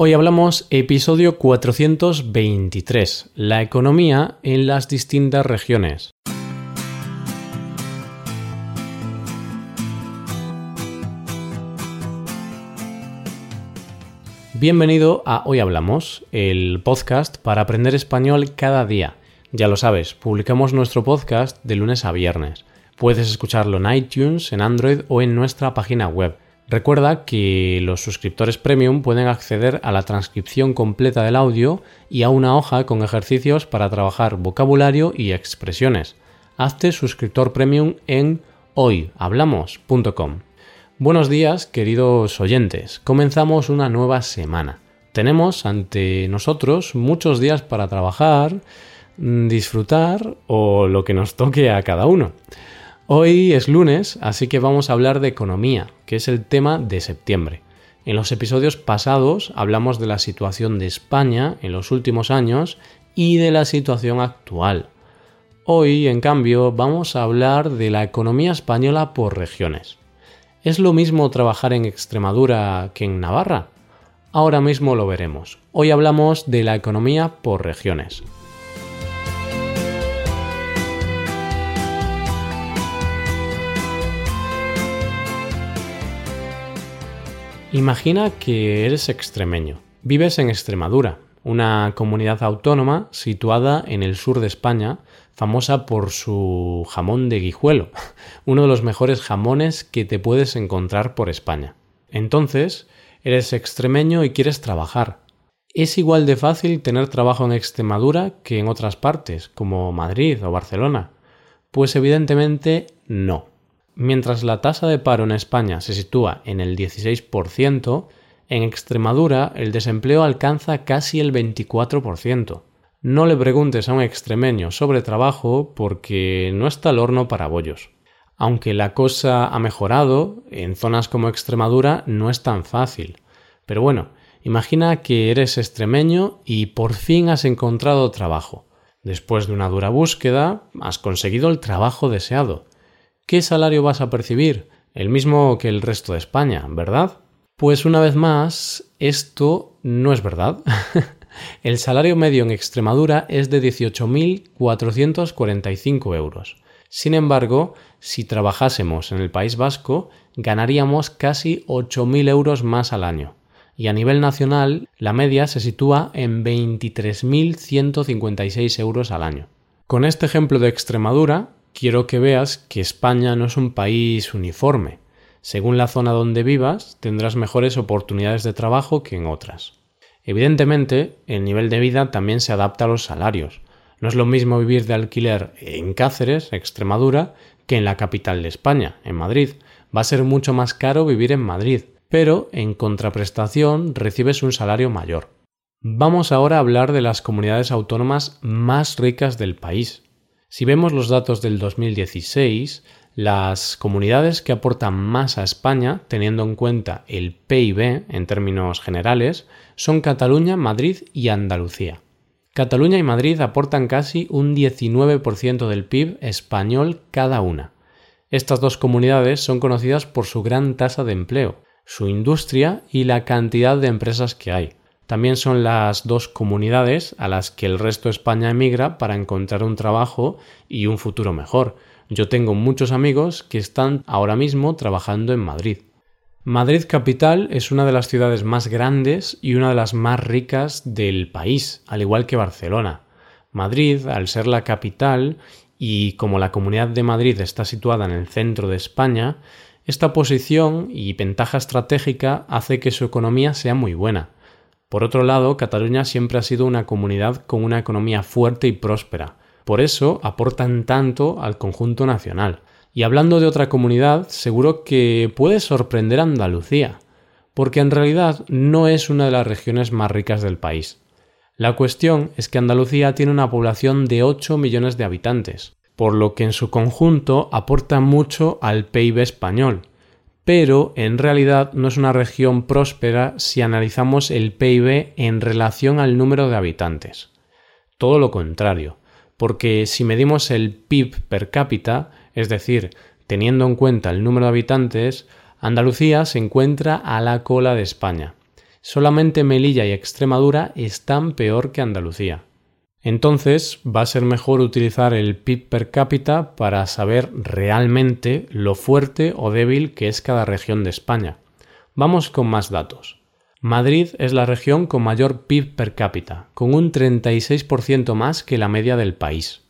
Hoy hablamos episodio 423, la economía en las distintas regiones. Bienvenido a Hoy Hablamos, el podcast para aprender español cada día. Ya lo sabes, publicamos nuestro podcast de lunes a viernes. Puedes escucharlo en iTunes, en Android o en nuestra página web Recuerda que los suscriptores premium pueden acceder a la transcripción completa del audio y a una hoja con ejercicios para trabajar vocabulario y expresiones. Hazte suscriptor premium en hoyhablamos.com. Buenos días, queridos oyentes. Comenzamos una nueva semana. Tenemos ante nosotros muchos días para trabajar, disfrutar o lo que nos toque a cada uno. Hoy es lunes, así que vamos a hablar de economía, que es el tema de septiembre. En los episodios pasados hablamos de la situación de España en los últimos años y de la situación actual. Hoy, en cambio, vamos a hablar de la economía española por regiones. ¿Es lo mismo trabajar en Extremadura que en Navarra? Ahora mismo lo veremos. Hoy hablamos de la economía por regiones. Imagina que eres extremeño. Vives en Extremadura, una comunidad autónoma situada en el sur de España, famosa por su jamón de guijuelo, uno de los mejores jamones que te puedes encontrar por España. Entonces, eres extremeño y quieres trabajar. ¿Es igual de fácil tener trabajo en Extremadura que en otras partes, como Madrid o Barcelona? Pues evidentemente no. Mientras la tasa de paro en España se sitúa en el 16%, en Extremadura el desempleo alcanza casi el 24%. No le preguntes a un extremeño sobre trabajo porque no está el horno para bollos. Aunque la cosa ha mejorado, en zonas como Extremadura no es tan fácil. Pero bueno, imagina que eres extremeño y por fin has encontrado trabajo. Después de una dura búsqueda, has conseguido el trabajo deseado. ¿Qué salario vas a percibir? El mismo que el resto de España, ¿verdad? Pues una vez más, esto no es verdad. el salario medio en Extremadura es de 18.445 euros. Sin embargo, si trabajásemos en el País Vasco, ganaríamos casi 8.000 euros más al año. Y a nivel nacional, la media se sitúa en 23.156 euros al año. Con este ejemplo de Extremadura, quiero que veas que España no es un país uniforme. Según la zona donde vivas, tendrás mejores oportunidades de trabajo que en otras. Evidentemente, el nivel de vida también se adapta a los salarios. No es lo mismo vivir de alquiler en Cáceres, Extremadura, que en la capital de España, en Madrid. Va a ser mucho más caro vivir en Madrid, pero en contraprestación recibes un salario mayor. Vamos ahora a hablar de las comunidades autónomas más ricas del país, si vemos los datos del 2016, las comunidades que aportan más a España, teniendo en cuenta el PIB en términos generales, son Cataluña, Madrid y Andalucía. Cataluña y Madrid aportan casi un 19% del PIB español cada una. Estas dos comunidades son conocidas por su gran tasa de empleo, su industria y la cantidad de empresas que hay. También son las dos comunidades a las que el resto de España emigra para encontrar un trabajo y un futuro mejor. Yo tengo muchos amigos que están ahora mismo trabajando en Madrid. Madrid capital es una de las ciudades más grandes y una de las más ricas del país, al igual que Barcelona. Madrid, al ser la capital y como la Comunidad de Madrid está situada en el centro de España, esta posición y ventaja estratégica hace que su economía sea muy buena. Por otro lado, Cataluña siempre ha sido una comunidad con una economía fuerte y próspera. Por eso aportan tanto al conjunto nacional. Y hablando de otra comunidad, seguro que puede sorprender a Andalucía, porque en realidad no es una de las regiones más ricas del país. La cuestión es que Andalucía tiene una población de 8 millones de habitantes, por lo que en su conjunto aporta mucho al PIB español, pero en realidad no es una región próspera si analizamos el PIB en relación al número de habitantes. Todo lo contrario, porque si medimos el PIB per cápita, es decir, teniendo en cuenta el número de habitantes, Andalucía se encuentra a la cola de España. Solamente Melilla y Extremadura están peor que Andalucía. Entonces va a ser mejor utilizar el PIB per cápita para saber realmente lo fuerte o débil que es cada región de España. Vamos con más datos. Madrid es la región con mayor PIB per cápita, con un 36% más que la media del país.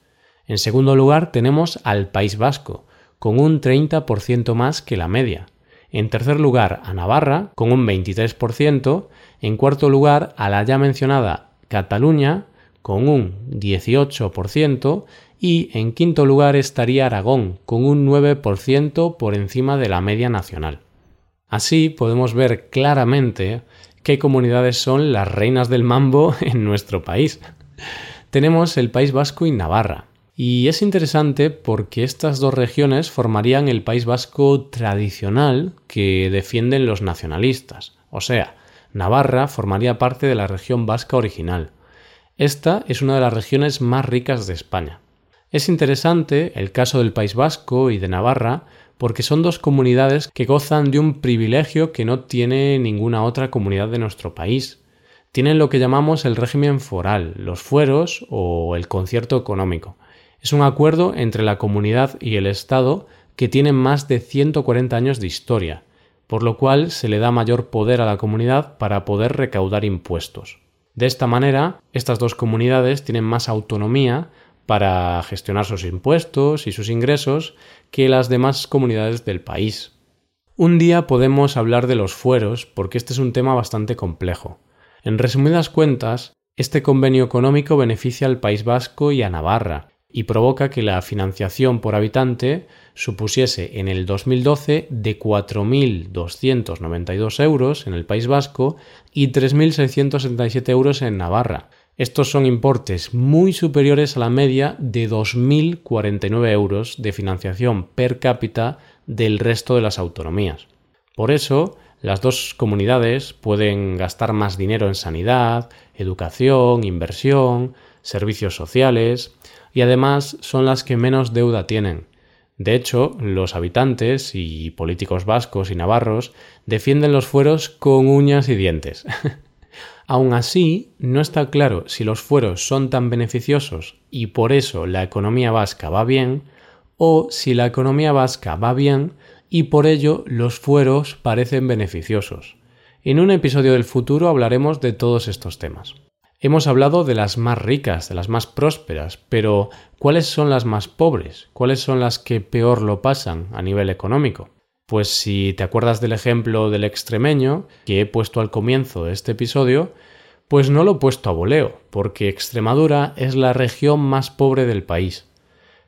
En segundo lugar tenemos al País Vasco, con un 30% más que la media. En tercer lugar a Navarra, con un 23%. En cuarto lugar a la ya mencionada Cataluña, con un 18%. Y en quinto lugar estaría Aragón, con un 9% por encima de la media nacional. Así podemos ver claramente qué comunidades son las reinas del mambo en nuestro país. Tenemos el País Vasco y Navarra. Y es interesante porque estas dos regiones formarían el País Vasco tradicional que defienden los nacionalistas. O sea, Navarra formaría parte de la región vasca original. Esta es una de las regiones más ricas de España. Es interesante el caso del País Vasco y de Navarra porque son dos comunidades que gozan de un privilegio que no tiene ninguna otra comunidad de nuestro país. Tienen lo que llamamos el régimen foral, los fueros o el concierto económico. Es un acuerdo entre la comunidad y el Estado que tiene más de 140 años de historia, por lo cual se le da mayor poder a la comunidad para poder recaudar impuestos. De esta manera, estas dos comunidades tienen más autonomía para gestionar sus impuestos y sus ingresos que las demás comunidades del país. Un día podemos hablar de los fueros porque este es un tema bastante complejo. En resumidas cuentas, este convenio económico beneficia al País Vasco y a Navarra y provoca que la financiación por habitante supusiese en el 2012 de 4.292 euros en el País Vasco y 3.677 euros en Navarra, estos son importes muy superiores a la media de 2.049 euros de financiación per cápita del resto de las autonomías. Por eso, las dos comunidades pueden gastar más dinero en sanidad, educación, inversión, servicios sociales, y además son las que menos deuda tienen. De hecho, los habitantes y políticos vascos y navarros defienden los fueros con uñas y dientes. Aún así, no está claro si los fueros son tan beneficiosos y por eso la economía vasca va bien, o si la economía vasca va bien y por ello los fueros parecen beneficiosos. En un episodio del futuro hablaremos de todos estos temas. Hemos hablado de las más ricas, de las más prósperas, pero ¿cuáles son las más pobres? ¿Cuáles son las que peor lo pasan a nivel económico? Pues si te acuerdas del ejemplo del extremeño que he puesto al comienzo de este episodio, pues no lo he puesto a voleo, porque Extremadura es la región más pobre del país.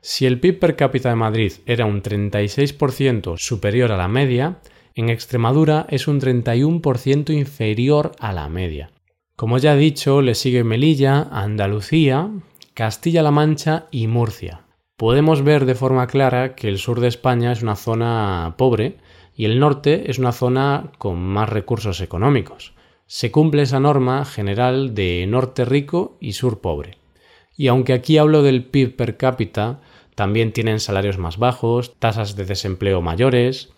Si el PIB per cápita de Madrid era un 36% superior a la media, en Extremadura es un 31% inferior a la media. Como ya he dicho, le sigue Melilla, Andalucía, Castilla-La Mancha y Murcia podemos ver de forma clara que el sur de España es una zona pobre y el norte es una zona con más recursos económicos. Se cumple esa norma general de norte rico y sur pobre. Y aunque aquí hablo del PIB per cápita, también tienen salarios más bajos, tasas de desempleo mayores.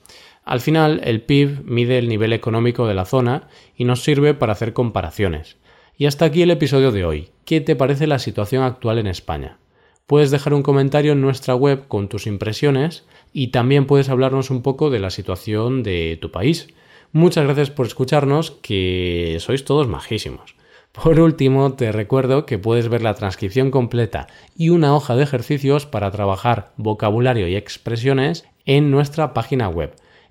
Al final, el PIB mide el nivel económico de la zona y nos sirve para hacer comparaciones. Y hasta aquí el episodio de hoy. ¿Qué te parece la situación actual en España? Puedes dejar un comentario en nuestra web con tus impresiones y también puedes hablarnos un poco de la situación de tu país. Muchas gracias por escucharnos, que sois todos majísimos. Por último, te recuerdo que puedes ver la transcripción completa y una hoja de ejercicios para trabajar vocabulario y expresiones en nuestra página web.